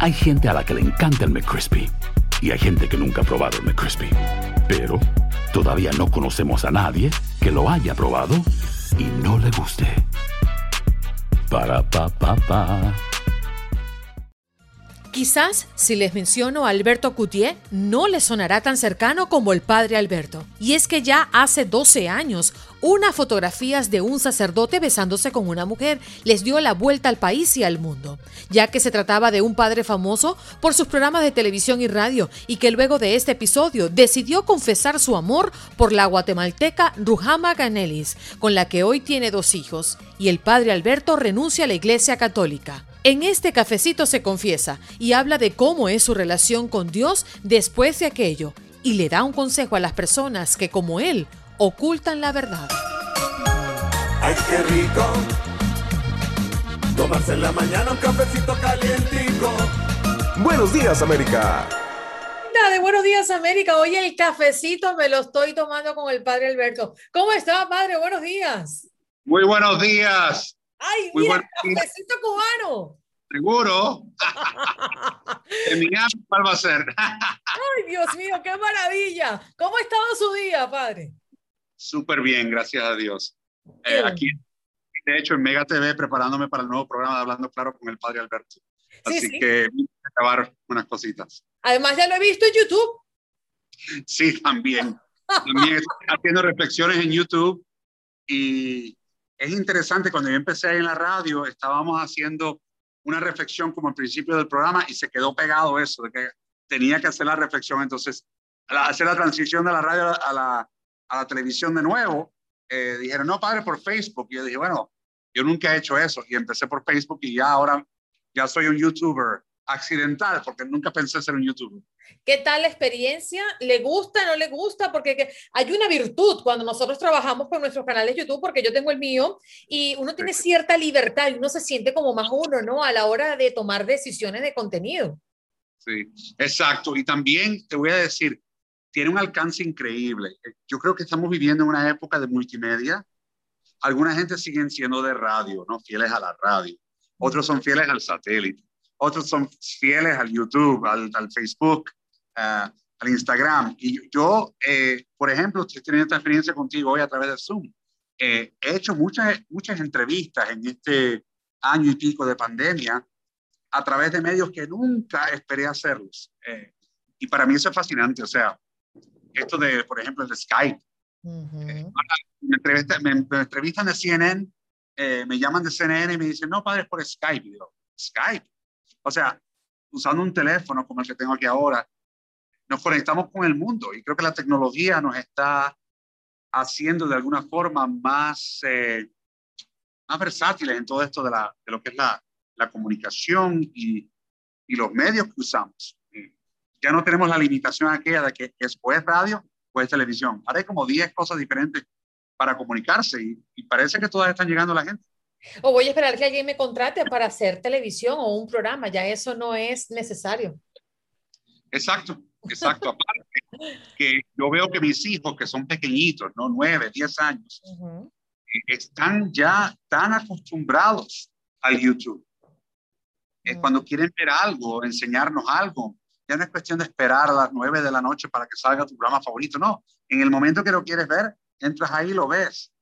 Hay gente a la que le encanta el McCrispy y hay gente que nunca ha probado el McCrispy. Pero todavía no conocemos a nadie que lo haya probado y no le guste. Para pa pa pa. Quizás si les menciono a Alberto Coutier no les sonará tan cercano como el padre Alberto. Y es que ya hace 12 años, unas fotografías de un sacerdote besándose con una mujer les dio la vuelta al país y al mundo, ya que se trataba de un padre famoso por sus programas de televisión y radio y que luego de este episodio decidió confesar su amor por la guatemalteca Ruhama Ganelis, con la que hoy tiene dos hijos, y el padre Alberto renuncia a la Iglesia Católica. En este cafecito se confiesa y habla de cómo es su relación con Dios después de aquello y le da un consejo a las personas que como él ocultan la verdad. ¡Ay, qué rico! Tomarse en la mañana un cafecito calientico. Buenos días, América. De Buenos Días América, hoy el cafecito me lo estoy tomando con el padre Alberto. ¿Cómo está, padre? Buenos días. Muy buenos días. ¡Ay, Muy mira, cafecito cubano! Seguro. en Miami, ¿cuál va a ser? ¡Ay, Dios mío, qué maravilla! ¿Cómo ha estado su día, padre? Súper bien, gracias a Dios. Eh, aquí, de hecho, en Mega TV, preparándome para el nuevo programa de Hablando Claro con el Padre Alberto. Sí, Así sí. que voy a acabar unas cositas. Además, ya lo he visto en YouTube. Sí, también. También estoy haciendo reflexiones en YouTube y es interesante, cuando yo empecé ahí en la radio, estábamos haciendo una reflexión como al principio del programa y se quedó pegado eso, de que tenía que hacer la reflexión. Entonces, hacer la transición de la radio a la, a la televisión de nuevo, eh, dijeron, no, padre, por Facebook. Y yo dije, bueno, yo nunca he hecho eso. Y empecé por Facebook y ya ahora ya soy un YouTuber accidental, porque nunca pensé ser un YouTuber. ¿Qué tal la experiencia? ¿Le gusta, no le gusta? Porque que- hay una virtud cuando nosotros trabajamos con nuestros canales de YouTube, porque yo tengo el mío, y uno tiene cierta libertad y uno se siente como más uno, ¿no? A la hora de tomar decisiones de contenido. Sí, exacto. Y también te voy a decir, tiene un alcance increíble. Yo creo que estamos viviendo en una época de multimedia. Alguna gente siguen siendo de radio, ¿no? Fieles a la radio. Otros son fieles al satélite. Otros son fieles al YouTube, al, al Facebook, ah, al Instagram. Y yo, eh, por ejemplo, estoy teniendo esta experiencia contigo hoy a través de Zoom. Eh, he hecho muchas, muchas entrevistas en este año y pico de pandemia a través de medios que nunca esperé hacerlos. Eh, y para mí eso es fascinante. O sea, esto de, por ejemplo, el de Skype. Me, entrevista- me, me entrevistan de CNN, eh, me llaman de CNN y me dicen, no, padre, es por Skype. Y digo, Skype. O sea, usando un teléfono como el que tengo aquí ahora, nos conectamos con el mundo y creo que la tecnología nos está haciendo de alguna forma más, eh, más versátiles en todo esto de, la, de lo que es la, la comunicación y, y los medios que usamos. Ya no tenemos la limitación aquella de que es o es radio o es televisión. Ahora hay como 10 cosas diferentes para comunicarse y, y parece que todas están llegando a la gente. O voy a esperar que alguien me contrate para hacer televisión o un programa, ya eso no es necesario. Exacto, exacto. Aparte que yo veo que mis hijos, que son pequeñitos, ¿no? 9, 10 años, eh, están ya tan acostumbrados al YouTube. Mm. Cuando quieren ver algo, enseñarnos algo, ya no es cuestión de esperar a las 9 de la noche para que salga tu programa favorito, no. En el momento que lo quieres ver, entras ahí y lo ves.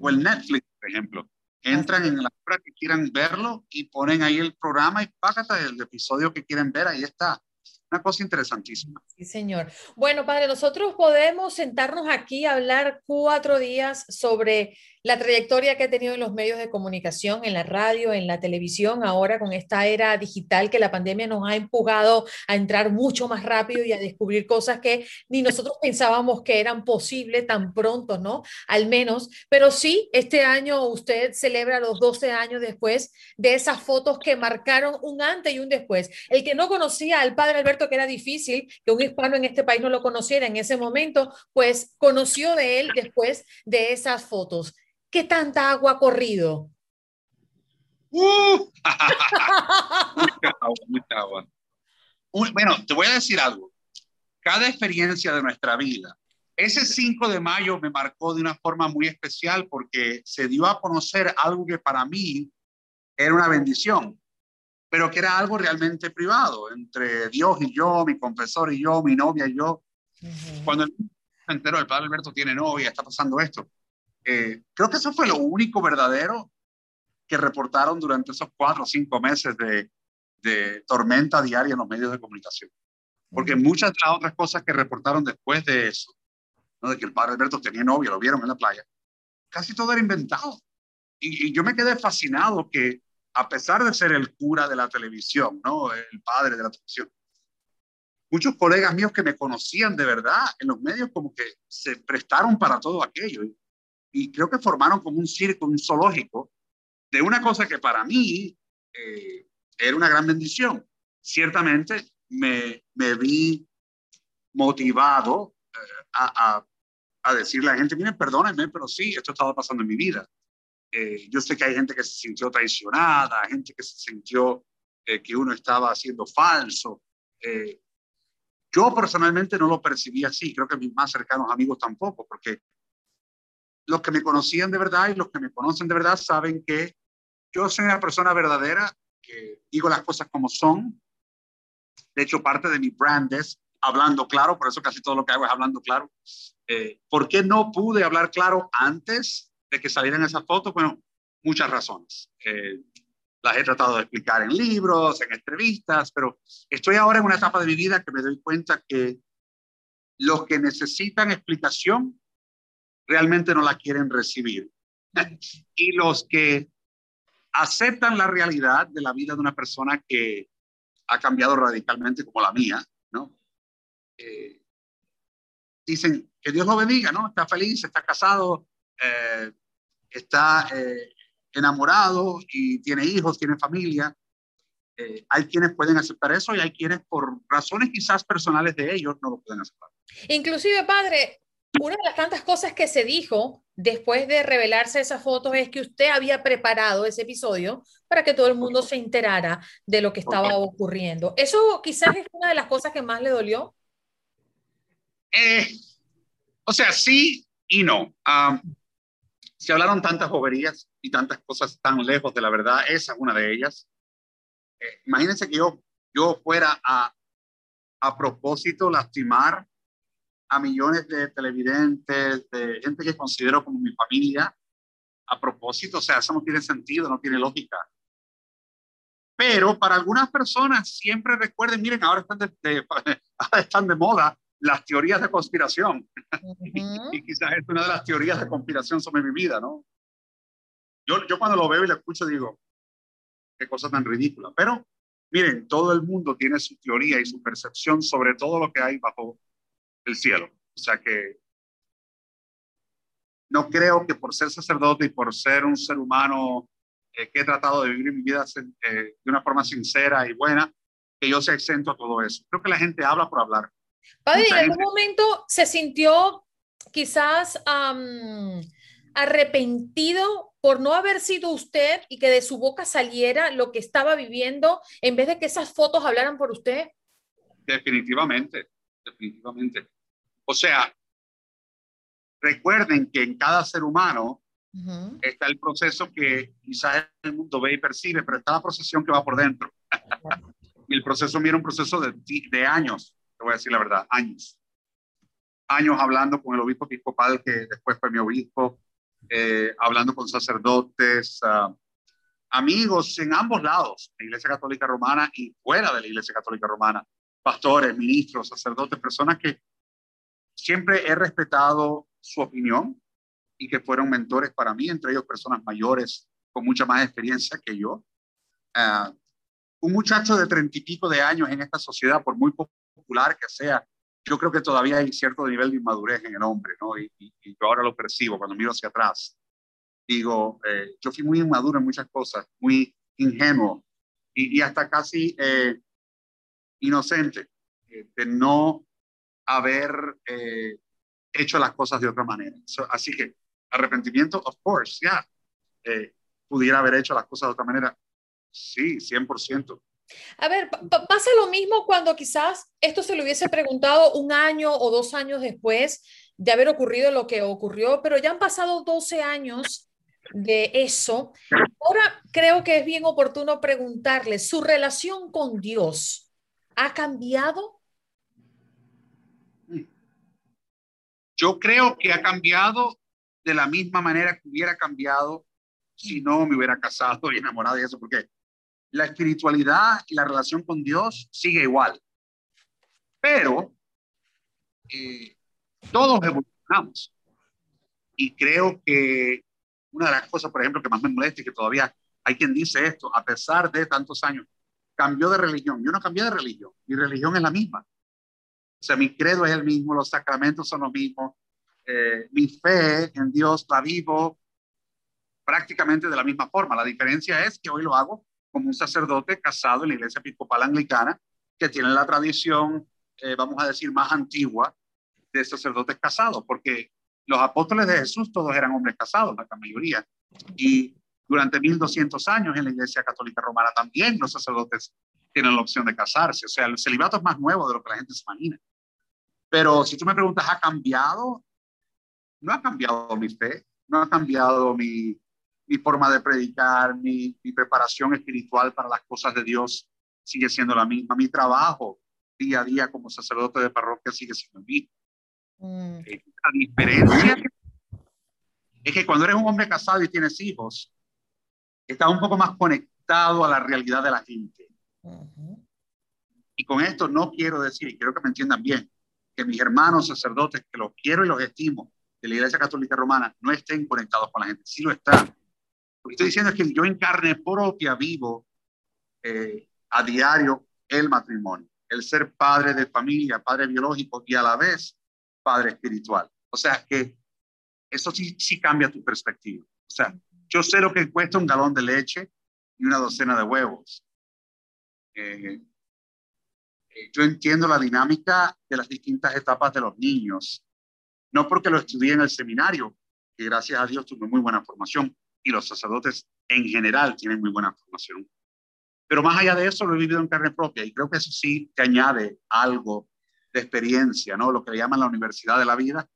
O el Netflix, por ejemplo. Entran en la hora que quieran verlo y ponen ahí el programa y págate el episodio que quieren ver, ahí está. Una cosa interesantísima. Sí, señor. Bueno, padre, nosotros podemos sentarnos aquí a hablar cuatro días sobre la trayectoria que ha tenido en los medios de comunicación, en la radio, en la televisión, ahora con esta era digital que la pandemia nos ha empujado a entrar mucho más rápido y a descubrir cosas que ni nosotros pensábamos que eran posibles tan pronto, ¿no? Al menos, pero sí, este año usted celebra los 12 años después de esas fotos que marcaron un antes y un después. El que no conocía al padre Alberto, que era difícil que un hispano en este país no lo conociera en ese momento, pues conoció de él después de esas fotos. ¿Qué tanta agua ha corrido? ¡Uh! mucha agua, mucha agua. Uy, Bueno, te voy a decir algo. Cada experiencia de nuestra vida, ese 5 de mayo me marcó de una forma muy especial porque se dio a conocer algo que para mí era una bendición. Pero que era algo realmente privado, entre Dios y yo, mi confesor y yo, mi novia y yo. Cuando el se enteró, el padre Alberto tiene novia, está pasando esto. Eh, creo que eso fue lo único verdadero que reportaron durante esos cuatro o cinco meses de, de tormenta diaria en los medios de comunicación. Porque muchas de las otras cosas que reportaron después de eso, ¿no? de que el padre Alberto tenía novia, lo vieron en la playa, casi todo era inventado. Y, y, yo me quedé fascinado que, a pesar de ser el cura de la televisión, ¿no? el padre de la televisión, muchos colegas míos que me conocían de verdad en los medios como que se prestaron para todo aquello. Y, creo que formaron como un circo, un zoológico, de una cosa que para mí eh, era una gran bendición. Ciertamente me, me vi motivado eh, a, a, a, decirle a la gente, miren, perdónenme, pero sí, esto estaba pasando en mi vida. Eh, yo sé que hay gente que se sintió traicionada, gente que se sintió eh, que uno estaba haciendo falso. Eh, yo personalmente no lo percibí así, creo que mis más cercanos amigos tampoco, porque los que me conocían de verdad y los que me conocen de verdad saben que yo soy una persona verdadera, que digo las cosas como son. De hecho, parte de mi brand es hablando claro, por eso casi todo lo que hago es hablando claro. Eh, ¿Por qué no pude hablar claro antes de que salieran esas fotos? Bueno, muchas razones. Eh, las he tratado de explicar en libros, en entrevistas, pero estoy ahora en una etapa de mi vida que me doy cuenta que los que necesitan explicación realmente no la quieren recibir. y los que aceptan la realidad de la vida de una persona que ha cambiado radicalmente como la mía, ¿no? Eh, dicen que Dios lo bendiga, ¿no? Está feliz, está casado, eh, está eh, enamorado y tiene hijos, tiene familia. Eh, hay quienes pueden aceptar eso y hay quienes por razones quizás personales de ellos no lo pueden aceptar. Inclusive, padre, una de las tantas cosas que se dijo después de revelarse esas fotos es que usted había preparado ese episodio para que todo el mundo se enterara de lo que estaba ocurriendo. ¿Eso quizás es una de las cosas que más le dolió? Eh, o sea, sí y no. Um, se hablaron tantas boberías y tantas cosas tan lejos de la verdad. Esa es una de ellas. Eh, imagínense que yo, yo fuera a, a propósito lastimar a millones de televidentes, de gente que considero como mi familia, a propósito, o sea, eso no tiene sentido, no tiene lógica. Pero para algunas personas siempre recuerden, miren, ahora están de, de están de moda las teorías de conspiración. Uh -huh. y, y, quizás es una de las teorías de conspiración sobre mi vida, ¿no? Yo, yo cuando lo veo y lo escucho digo, qué cosa tan ridícula. Pero miren, todo el mundo tiene su teoría y su percepción sobre todo lo que hay bajo el cielo. O sea que no creo que por ser sacerdote y por ser un ser humano eh, que he tratado de vivir mi vida eh, de una forma sincera y buena, que yo sea exento a todo eso. Creo que la gente habla por hablar. Padre, ¿en algún momento se sintió quizás um, arrepentido por no haber sido usted y que de su boca saliera lo que estaba viviendo en vez de que esas fotos hablaran por usted? Definitivamente, definitivamente. O sea, recuerden que en cada ser humano uh -huh. está el proceso que quizás el mundo ve y percibe, pero está la procesión que va por dentro. y el proceso mira un proceso de, de años, te voy a decir la verdad, años. Años hablando con el obispo episcopal que después fue mi obispo, eh, hablando con sacerdotes, uh, amigos en ambos lados, la Iglesia Católica Romana y fuera de la Iglesia Católica Romana, pastores, ministros, sacerdotes, personas que siempre he respetado su opinión y que fueron mentores para mí, entre ellos personas mayores con mucha más experiencia que yo. Uh, un muchacho de treinta y pico de años en esta sociedad, por muy popular que sea, yo creo que todavía hay cierto nivel de inmadurez en el hombre, ¿no? Y, y, y yo ahora lo percibo cuando miro hacia atrás. Digo, eh, yo fui muy inmaduro en muchas cosas, muy ingenuo y, y hasta casi eh, inocente eh, de no haber eh, hecho las cosas de otra manera. So, así que arrepentimiento, of course, ya. Yeah. pudiera haber hecho las cosas de otra manera. Sí, 100%. A ver, pasa lo mismo cuando quizás esto se lo hubiese preguntado un año o dos años después de haber ocurrido lo que ocurrió, pero ya han pasado 12 años de eso, ahora creo que es bien oportuno preguntarle, ¿su relación con Dios ha cambiado? Yo creo que ha cambiado de la misma manera que hubiera cambiado si no me hubiera casado y enamorado de eso, porque la espiritualidad y la relación con Dios sigue igual. Pero eh, todos evolucionamos. Y creo que una de las cosas, por ejemplo, que más me molesta y que todavía hay quien dice esto, a pesar de tantos años, cambió de religión. Yo no cambié de religión, mi religión es la misma. O sea, mi credo es el mismo, los sacramentos son los mismos, eh, mi fe en Dios la vivo prácticamente de la misma forma. La diferencia es que hoy lo hago como un sacerdote casado en la iglesia episcopal anglicana, que tiene la tradición, eh, vamos a decir, más antigua de sacerdotes casados, porque los apóstoles de Jesús todos eran hombres casados, la mayoría. Y durante 1200 años en la Iglesia Católica Romana también los sacerdotes tienen la opción de casarse. O sea, el celibato es más nuevo de lo que la gente se imagina. Pero si tú me preguntas, ¿ha cambiado? No ha cambiado mi fe, no ha cambiado mi, mi forma de predicar, mi, mi, preparación espiritual para las cosas de Dios sigue siendo la misma. Mi trabajo día a día como sacerdote de parroquia sigue siendo el mismo. Mm. Eh, la diferencia es que cuando eres un hombre casado y tienes hijos, estás un poco más conectado a la realidad de la gente. Y con esto no quiero decir, y quiero que me entiendan bien, que mis hermanos sacerdotes, que los quiero y los estimo, de la Iglesia Católica Romana, no estén conectados con la gente. Sí lo están. Lo que estoy diciendo es que yo en carne propia vivo eh, a diario el matrimonio, el ser padre de familia, padre biológico y a la vez padre espiritual. O sea que eso sí, sí cambia tu perspectiva. O sea, yo sé lo que cuesta un galón de leche y una docena de huevos. Eh, eh, yo entiendo la dinámica de las distintas etapas de los niños, no porque lo estudié en el seminario, que gracias a Dios tuve muy buena formación y los sacerdotes en general tienen muy buena formación. Pero más allá de eso, lo he vivido en carne propia y creo que eso sí te añade algo de experiencia, ¿no? Lo que le llaman la universidad de la vida.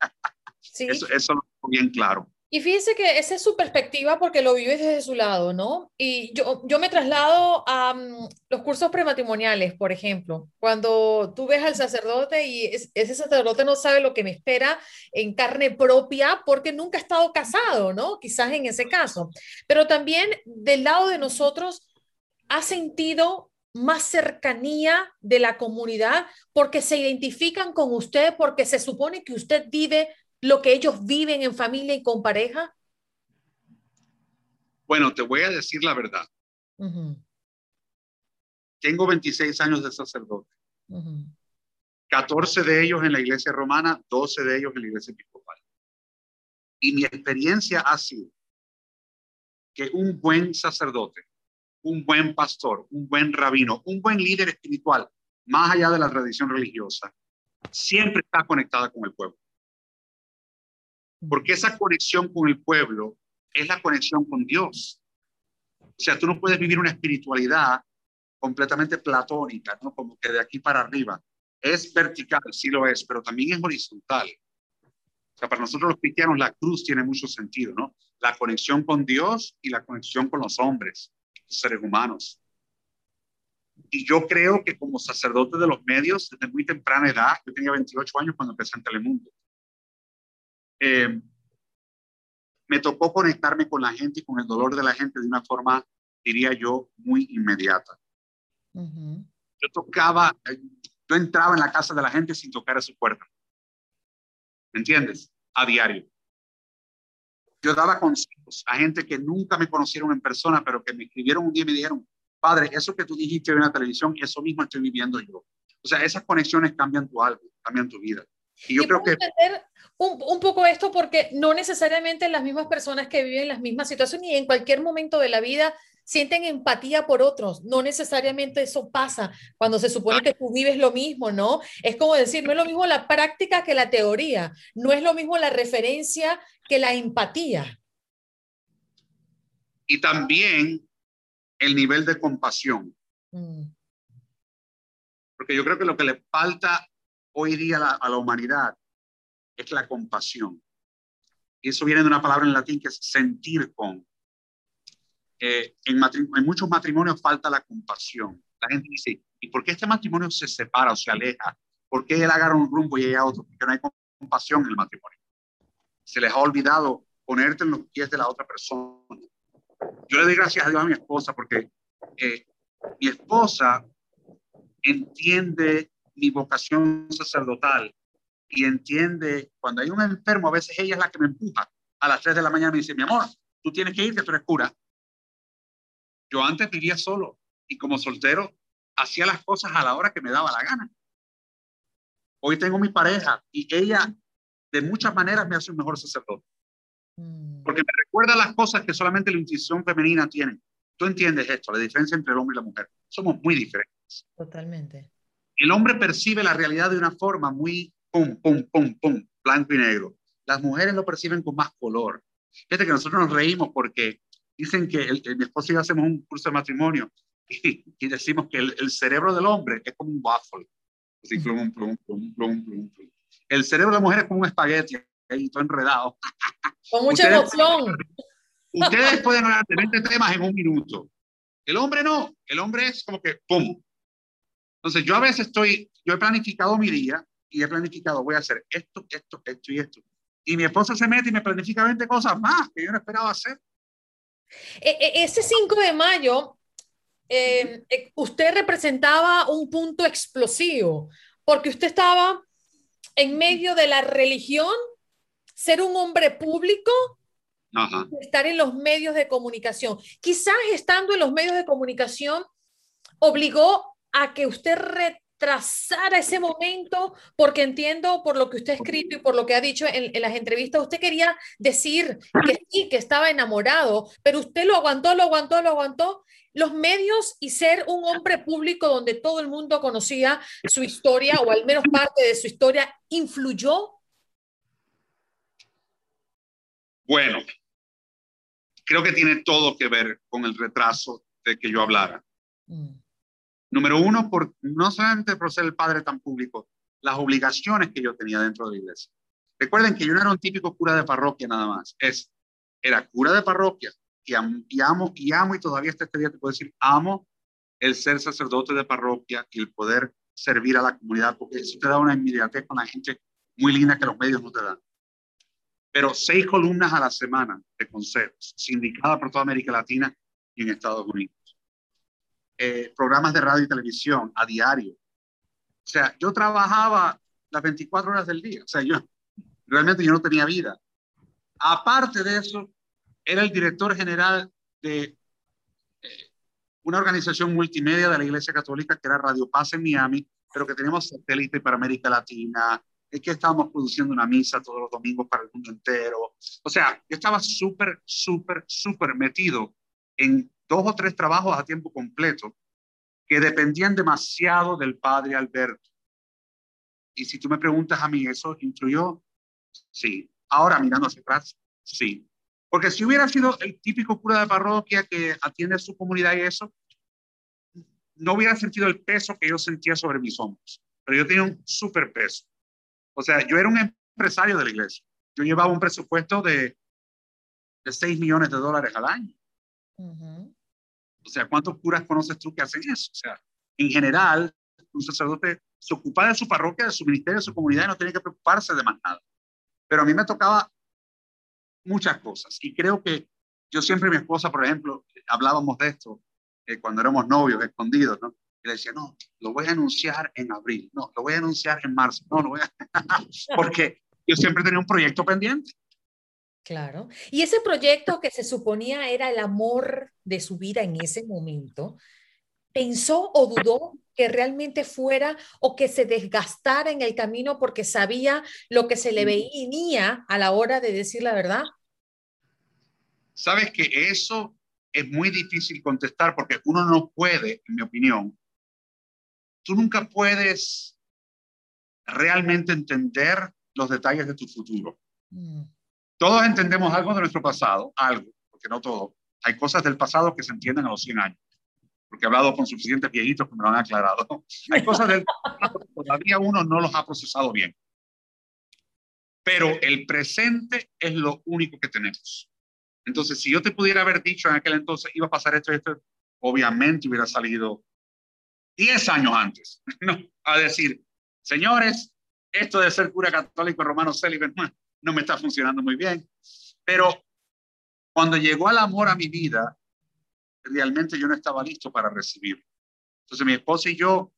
Sí. eso, eso lo tengo bien claro. Y fíjense que esa es su perspectiva porque lo vives desde su lado, ¿no? Y yo, yo me traslado a um, los cursos prematrimoniales, por ejemplo, cuando tú ves al sacerdote y ese sacerdote no sabe lo que me espera en carne propia porque nunca ha estado casado, ¿no? Quizás en ese caso. Pero también del lado de nosotros ha sentido más cercanía de la comunidad porque se identifican con usted, porque se supone que usted vive lo que ellos viven en familia y con pareja? Bueno, te voy a decir la verdad. Tengo 26 años de sacerdote. 14 de ellos en la iglesia romana, 12 de ellos en la iglesia episcopal. Y mi experiencia ha sido que un buen sacerdote un buen pastor, un buen rabino, un buen líder espiritual, más allá de la tradición religiosa, siempre está conectada con el pueblo. Porque esa conexión con el pueblo es la conexión con Dios. O sea, tú no puedes vivir una espiritualidad completamente platónica, ¿no? Como que de aquí para arriba. Es vertical, sí lo es, pero también es horizontal. O sea, para nosotros los cristianos la cruz tiene mucho sentido, ¿no? La conexión con Dios y la conexión con los hombres seres humanos. Y yo creo que como sacerdote de los medios, desde muy temprana edad, yo tenía 28 años cuando empecé en Telemundo, eh, me tocó conectarme con la gente y con el dolor de la gente de una forma, diría yo, muy inmediata. Yo tocaba, yo entraba en la casa de la gente sin tocar a su puerta. ¿Me entiendes? A diario. Yo daba consejos a gente que nunca me conocieron en persona, pero que me escribieron un día y me dijeron, padre, eso que tú dijiste en la televisión, eso mismo estoy viviendo yo. O sea, esas conexiones cambian tu alma, cambian tu vida. Y yo creo que... Un, un, poco esto porque no necesariamente las mismas personas que viven las mismas situaciones y en cualquier momento de la vida sienten empatía por otros. No necesariamente eso pasa cuando se supone que tú vives lo mismo, ¿no? Es como decir, no es lo mismo la práctica que la teoría, no es lo mismo la referencia que la empatía. Y también el nivel de compasión. Mm. Porque yo creo que lo que le falta hoy día a la, a la humanidad es la compasión. Eso viene de una palabra en latín que es sentir con. Eh, en, en muchos matrimonios falta la compasión. La gente dice, ¿y por qué este matrimonio se separa o se aleja? ¿Por qué él agarra un rumbo y ella otro? Porque no hay compasión en el matrimonio. Se les ha olvidado ponerte en los pies de la otra persona. Yo le doy gracias a Dios a mi esposa porque eh, mi esposa entiende mi vocación sacerdotal y entiende cuando hay un enfermo, a veces ella es la que me empuja a las 3 de la mañana y me dice, mi amor, tú tienes que ir, que tú eres cura. Yo antes vivía solo y como soltero hacía las cosas a la hora que me daba la gana. Hoy tengo mi pareja y ella de muchas maneras me hace un mejor sacerdote. Mm. Porque me recuerda las cosas que solamente la intuición femenina tiene. Tú entiendes esto, la diferencia entre el hombre y la mujer. Somos muy diferentes. Totalmente. El hombre percibe la realidad de una forma muy pum, pum, pum, pum, blanco y negro. Las mujeres lo perciben con más color. Fíjate que nosotros nos reímos porque dicen que el, mi esposo y yo hacemos un curso de matrimonio y, y decimos que el, el, cerebro del hombre es como un waffle. Así, plum, plum, plum, plum, plum, plum. El cerebro de la mujer es como un espagueti, ahí todo enredado. Con mucha ustedes, emoción. Ustedes pueden hablar de 20 temas en un minuto. El hombre no, el hombre es como que ¡pum! Entonces yo a veces estoy, yo he planificado mi día y he planificado, voy a hacer esto, esto, esto y esto. Y mi esposa se mete y me planifica 20 cosas más que yo no esperaba hacer. E, e, ese 5 de mayo, eh, eh, usted representaba un punto explosivo, porque usted estaba en medio de la religión, ser un hombre público, Ajá. estar en los medios de comunicación. Quizás estando en los medios de comunicación obligó a que usted retrasara ese momento, porque entiendo por lo que usted ha escrito y por lo que ha dicho en, en, las entrevistas, usted quería decir que sí, que estaba enamorado, pero usted lo aguantó, lo aguantó, lo aguantó. Los medios y ser un hombre público donde todo el mundo conocía su historia o al menos parte de su historia, ¿influyó? Bueno, creo que tiene todo que ver con el retraso de que yo hablara. Mm. Número uno, no solamente por ser el padre tan público, las obligaciones que yo tenía dentro de la iglesia. Recuerden que yo no era un típico cura de parroquia nada más. Es, era cura de parroquia y amo y amo y todavía hasta este día te puedo decir, amo el ser sacerdote de parroquia y el poder servir a la comunidad, porque eso te da una inmediatez con la gente muy linda que los medios no te dan. Pero seis columnas a la semana de consejos, sindicada por toda América Latina y en Estados Unidos eh, programas de radio y televisión a diario. O sea, yo trabajaba las 24 horas del día. O sea, yo realmente yo no tenía vida. Aparte de eso, era el director general de eh, una organización multimedia de la Iglesia Católica que era Radio Paz en Miami, pero que teníamos satélite para América Latina, es que estábamos produciendo una misa todos los domingos para el mundo entero. O sea, yo estaba súper, súper, súper metido en dos o tres trabajos a tiempo completo que dependían demasiado del padre Alberto. Y si tú me preguntas a mí, ¿eso influyó? Sí. Ahora, mirando hacia atrás, sí. Porque si hubiera sido el típico cura de parroquia que atiende a su comunidad y eso, no hubiera sentido el peso que yo sentía sobre mis hombros. Pero yo tenía un súper peso. O sea, yo era un empresario de la iglesia. Yo llevaba un presupuesto de, de 6 millones de dólares al año. Uh o sea, ¿cuántos curas conoces tú que hacen eso? O sea, en general, un sacerdote se ocupa de su parroquia, de su ministerio, de su comunidad y no tiene que preocuparse de más nada. Pero a mí me tocaba muchas cosas y creo que yo siempre y mi esposa, por ejemplo, hablábamos de esto eh, cuando éramos novios, escondidos, ¿no? Y le decía, no, lo voy a anunciar en abril, no, lo voy a anunciar en marzo, no, lo voy a... porque yo siempre tenía un proyecto pendiente. Claro. Y ese proyecto que se suponía era el amor de su vida en ese momento, ¿pensó o dudó que realmente fuera o que se desgastara en el camino porque sabía lo que se le venía a la hora de decir la verdad? Sabes que eso es muy difícil contestar porque uno no puede, en mi opinión, tú nunca puedes realmente entender los detalles de tu futuro. Mm. Todos entendemos algo de nuestro pasado, algo, porque no todo. Hay cosas del pasado que se entienden a los 100 años, porque he hablado con suficientes viejitos que me lo han aclarado. Hay cosas del pasado que todavía uno no los ha procesado bien. pero el presente es lo único que tenemos. Entonces, si yo te pudiera haber dicho en aquel entonces, iba a pasar esto, esto, obviamente hubiera salido 10 años antes. A decir, señores, esto de ser cura católico romano célibe no me está funcionando muy bien. Pero cuando llegó el amor a mi vida, realmente yo no estaba listo para recibirlo. Entonces mi esposa y yo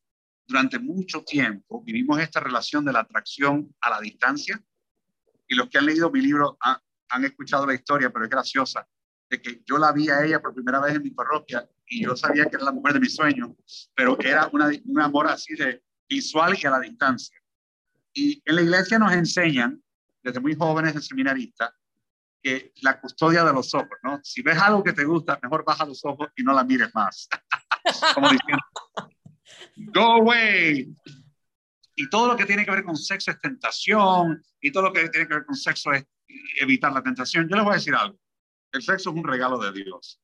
durante mucho tiempo vivimos esta relación de la atracción a la distancia. Y los que han leído mi libro han, escuchado la historia, pero es graciosa, de que yo la vi a ella por primera vez en mi parroquia y yo sabía que era la mujer de mi sueño, pero era una, un amor así de visual y a la distancia. Y en la iglesia nos enseñan, desde muy jóvenes de seminarista que la custodia de los ojos, ¿no? Si ves algo que te gusta, mejor baja los ojos y no la mires más. Como diciendo, go away. Y todo lo que tiene que ver con sexo es tentación, y todo lo que tiene que ver con sexo es evitar la tentación. Yo les voy a decir algo. El sexo es un regalo de Dios.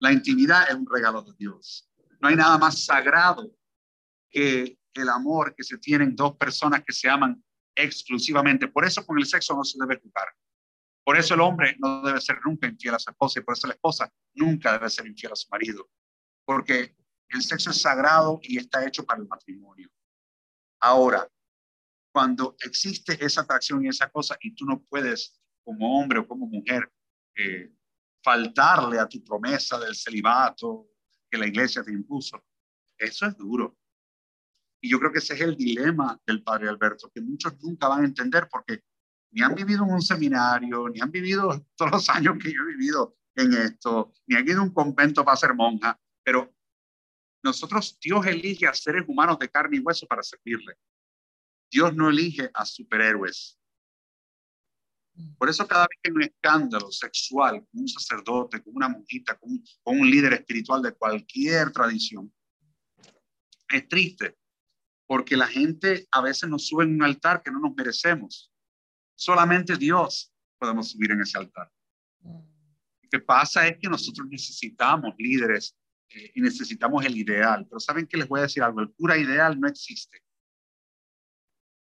La intimidad es un regalo de Dios. No hay nada más sagrado que el amor que se tienen dos personas que se aman exclusivamente. Por eso con el sexo no se debe jugar. Por eso el hombre no debe ser nunca infiel a su esposa y por eso la esposa nunca debe ser infiel a su marido. Porque el sexo es sagrado y está hecho para el matrimonio. Ahora, cuando existe esa atracción y esa cosa y tú no puedes como hombre o como mujer eh, faltarle a tu promesa del celibato que la iglesia te impuso, eso es duro. Y yo creo que ese es el dilema del padre Alberto, que muchos nunca van a entender porque ni han vivido en un seminario, ni han vivido todos los años que yo he vivido en esto, ni han ido a un convento para ser monja, pero nosotros, Dios elige a seres humanos de carne y hueso para servirle. Dios no elige a superhéroes. Por eso cada vez que hay un escándalo sexual con un sacerdote, con una monjita, con con un líder espiritual de cualquier tradición, es triste, porque la gente a veces nos sube en un altar que no nos merecemos. Solamente Dios podemos subir en ese altar. Lo que pasa es que nosotros necesitamos líderes eh, y necesitamos el ideal. Pero ¿saben qué les voy a decir algo? El cura ideal no existe.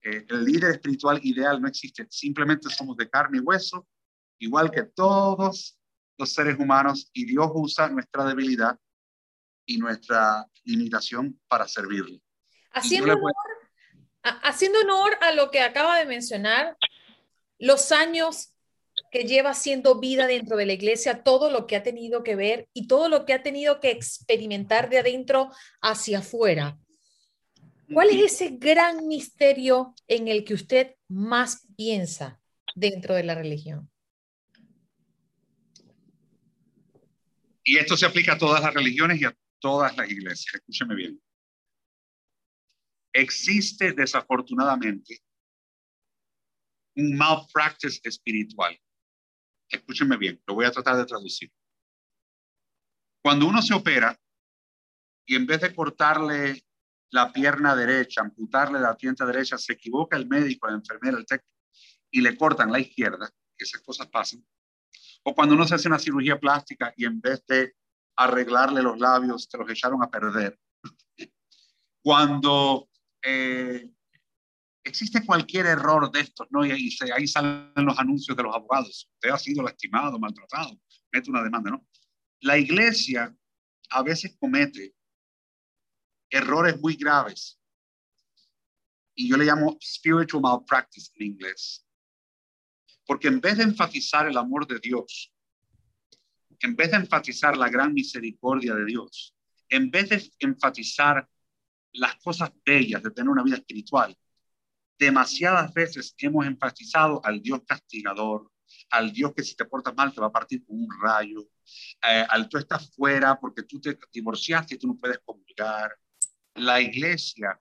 Eh, el líder espiritual ideal no existe. Simplemente somos de carne y hueso, igual que todos los seres humanos, y Dios usa nuestra debilidad y nuestra limitación para servirle. Haciendo honor, haciendo honor a lo que acaba de mencionar, los años que lleva siendo vida dentro de la iglesia, todo lo que ha tenido que ver y todo lo que ha tenido que experimentar de adentro hacia afuera. ¿Cuál es ese gran misterio en el que usted más piensa dentro de la religión? Y esto se aplica a todas las religiones y a todas las iglesias. Escúcheme bien. Existe desafortunadamente un malpractice espiritual. Escúchenme bien, lo voy a tratar de traducir. Cuando uno se opera y en vez de cortarle la pierna derecha, amputarle la pierna derecha, se equivoca el médico, la enfermera, el técnico y le cortan la izquierda, esas cosas pasan. O cuando uno se hace una cirugía plástica y en vez de arreglarle los labios, te los echaron a perder. Cuando eh, existe cualquier error de estos, ¿no? Y ahí, ahí salen los anuncios de los abogados. Usted ha sido lastimado, maltratado, mete una demanda, ¿no? La iglesia a veces comete errores muy graves. Y yo le llamo spiritual malpractice en inglés. Porque en vez de enfatizar el amor de Dios, en vez de enfatizar la gran misericordia de Dios, en vez de enfatizar las cosas bellas de tener una vida espiritual, demasiadas veces hemos enfatizado al Dios castigador, al Dios que si te portas mal te va a partir con un rayo, eh, al tú estás fuera porque tú te divorciaste y tú no puedes comulgar. La iglesia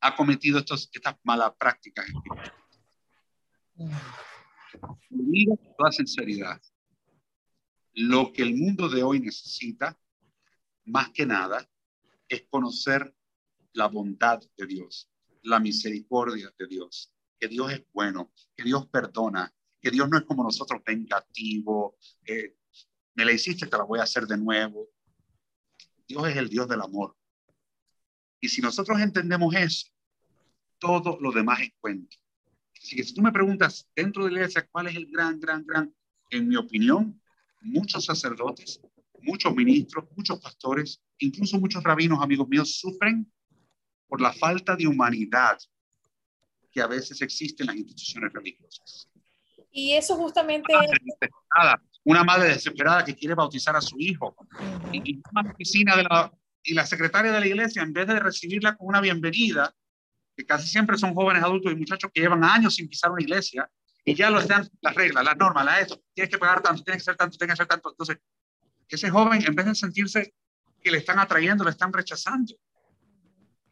ha cometido estos, estas malas prácticas. Mira con toda sinceridad, lo que el mundo de hoy necesita, más que nada, es conocer la bondad de Dios la misericordia de Dios, que Dios es bueno, que Dios perdona, que Dios no es como nosotros vengativo, eh, me la hiciste, te la voy a hacer de nuevo. Dios es el Dios del amor. Y si nosotros entendemos eso, todo lo demás es cuento. Así que si tú me preguntas dentro de la iglesia cuál es el gran, gran, gran, en mi opinión, muchos sacerdotes, muchos ministros, muchos pastores, incluso muchos rabinos, amigos míos, sufren por la falta de humanidad que a veces existe en las instituciones religiosas. Y eso justamente... Una madre desesperada, que quiere bautizar a su hijo. Y, la oficina de la, y la secretaria de la iglesia, en vez de recibirla con una bienvenida, que casi siempre son jóvenes adultos y muchachos que llevan años sin pisar una iglesia, y ya lo están las reglas, las normas, las esto, tienes que pagar tanto, tienes que hacer tanto, tienes que hacer tanto. Entonces, ese joven, en vez de sentirse que le están atrayendo, le están rechazando.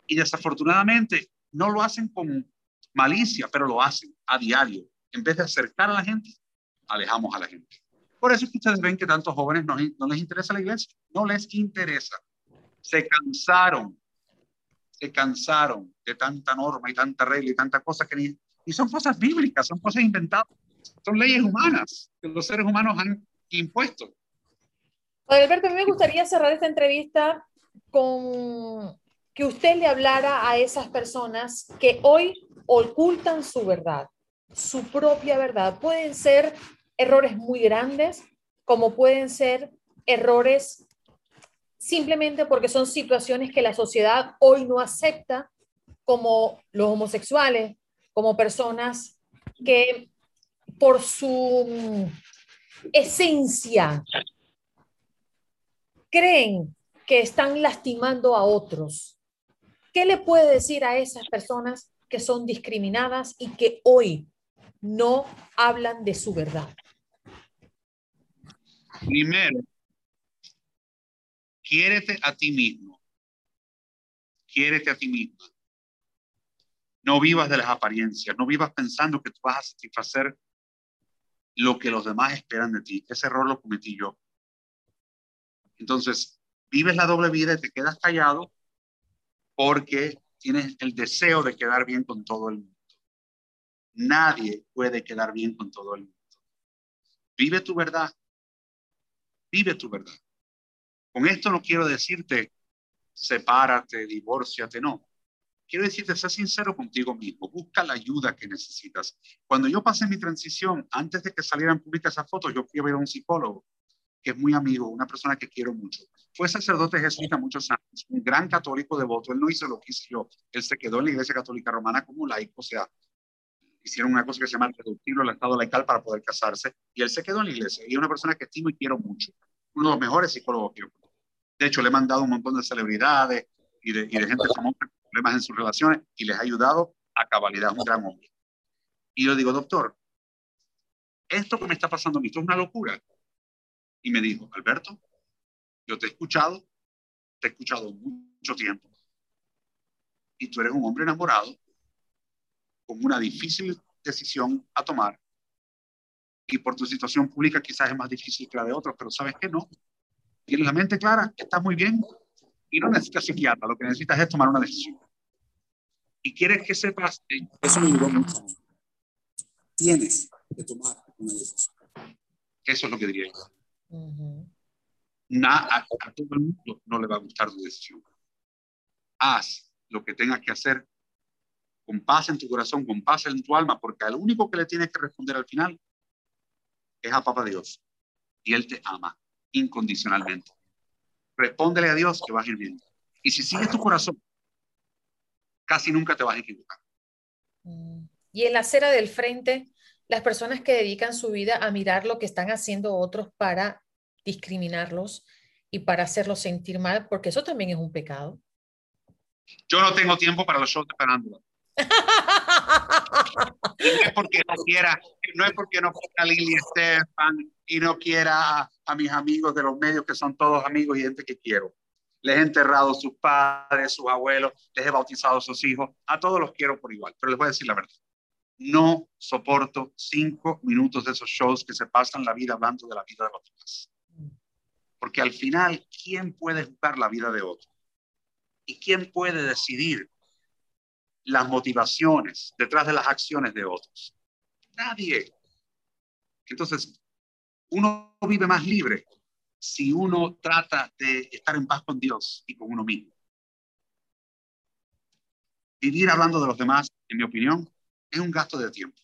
Y desafortunadamente no lo hacen con malicia, pero lo hacen a diario. En vez de acercar a la gente, alejamos a la gente. Por eso es que ustedes ven que tantos jóvenes no, no les interesa la iglesia, no les interesa. Se cansaron, se cansaron de tanta norma y tanta regla y tanta cosa que ni, y son cosas bíblicas, son cosas inventadas, son leyes humanas que los seres humanos han impuesto. Alberto, a mí me gustaría cerrar esta entrevista con que usted le hablara a esas personas que hoy ocultan su verdad, su propia verdad. Pueden ser errores muy grandes, como pueden ser errores simplemente porque son situaciones que la sociedad hoy no acepta, como los homosexuales, como personas que por su esencia creen que están lastimando a otros. ¿Qué le puede decir a esas personas que son discriminadas y que hoy no hablan de su verdad? Primero, quiérete a ti mismo. Quiérete a ti mismo. No vivas de las apariencias, no vivas pensando que tú vas a satisfacer lo que los demás esperan de ti. Ese error lo cometí yo. Entonces, vives la doble vida y te quedas callado porque tienes el deseo de quedar bien con todo el mundo. Nadie puede quedar bien con todo el mundo. Vive tu verdad. Vive tu verdad. Con esto no quiero decirte sepárate, divórciate, no. Quiero decirte, sé sincero contigo mismo, busca la ayuda que necesitas. Cuando yo pasé mi transición, antes de que salieran públicas esas fotos, yo fui a ver a un psicólogo que es muy amigo, una persona que quiero mucho. Fue sacerdote jesuita muchos años, un gran católico devoto. Él no hizo lo que hice yo. Él se quedó en la Iglesia Católica Romana como laico, o sea, hicieron una cosa que se llama el reductible al estado laical para poder casarse, y él se quedó en la iglesia. Y es una persona que estimo y quiero mucho. Uno de los mejores psicólogos De hecho, le he mandado un montón de celebridades y de, y de gente famosa con problemas en sus relaciones y les ha ayudado a cabalidad, un gran hombre. Y yo digo, doctor, esto que me está pasando a mí, esto es una locura y me dijo, Alberto, yo te he escuchado, te he escuchado mucho tiempo y tú eres un hombre enamorado con una difícil decisión a tomar y por tu situación pública quizás es más difícil que la de otros, pero sabes que no. Tienes la mente clara, estás muy bien y no necesitas psiquiatra, lo que necesitas es tomar una decisión. Y quieres que sepas, eso me ayudó mucho. Tienes que tomar una decisión. Eso es lo que diría yo a, todo el mundo no le va a gustar tu decisión. Haz lo que tengas que hacer con paz en tu corazón, con paz en tu alma, porque al único que le tienes que responder al final es a Papá Dios. Y Él te ama incondicionalmente. Respóndele a Dios que vas a ir bien. Y si sigues tu corazón, casi nunca te vas a equivocar. Mm. Y en la acera del frente, las personas que dedican su vida a mirar lo que están haciendo otros para discriminarlos y para hacerlos sentir mal, porque eso también es un pecado. Yo no tengo tiempo para los shows de farándula. no es porque no quiera, no es porque no quiera a Lili Estefan y no quiera a, mis amigos de los medios que son todos amigos y gente que quiero. Les he enterrado sus padres, sus abuelos, les he bautizado a sus hijos, a todos los quiero por igual, pero les voy a decir la verdad. No soporto cinco minutos de esos shows que se pasan la vida hablando de la vida de los demás. Porque al final, ¿quién puede juzgar la vida de otro? ¿Y quién puede decidir las motivaciones detrás de las acciones de otros? Nadie. Entonces, uno vive más libre si uno trata de estar en paz con Dios y con uno mismo. Vivir hablando de los demás, en mi opinión, es un gasto de tiempo.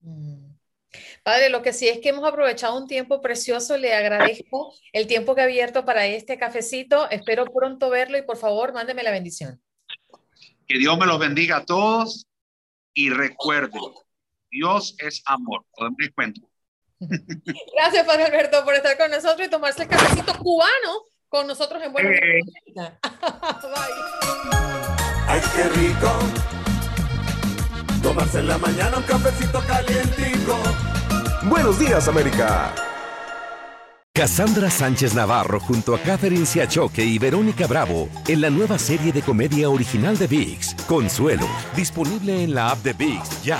Mm. Padre, lo que sí es que hemos aprovechado un tiempo precioso. Le agradezco el tiempo que ha abierto para este cafecito. Espero pronto verlo y por favor, mándeme la bendición. Que Dios me los bendiga a todos y recuerden, Dios es amor. Podemos ir cuenta. Gracias, Padre Alberto, por estar con nosotros y tomarse el cafecito cubano con nosotros en Buenos Eh. Bye. Ay, qué rico. Tomarse en la mañana un cafecito calientico. Buenos días, América. Cassandra Sánchez Navarro junto a Catherine Siachoque y Verónica Bravo en la nueva serie de comedia original de VIX, Consuelo, disponible en la app de VIX ya.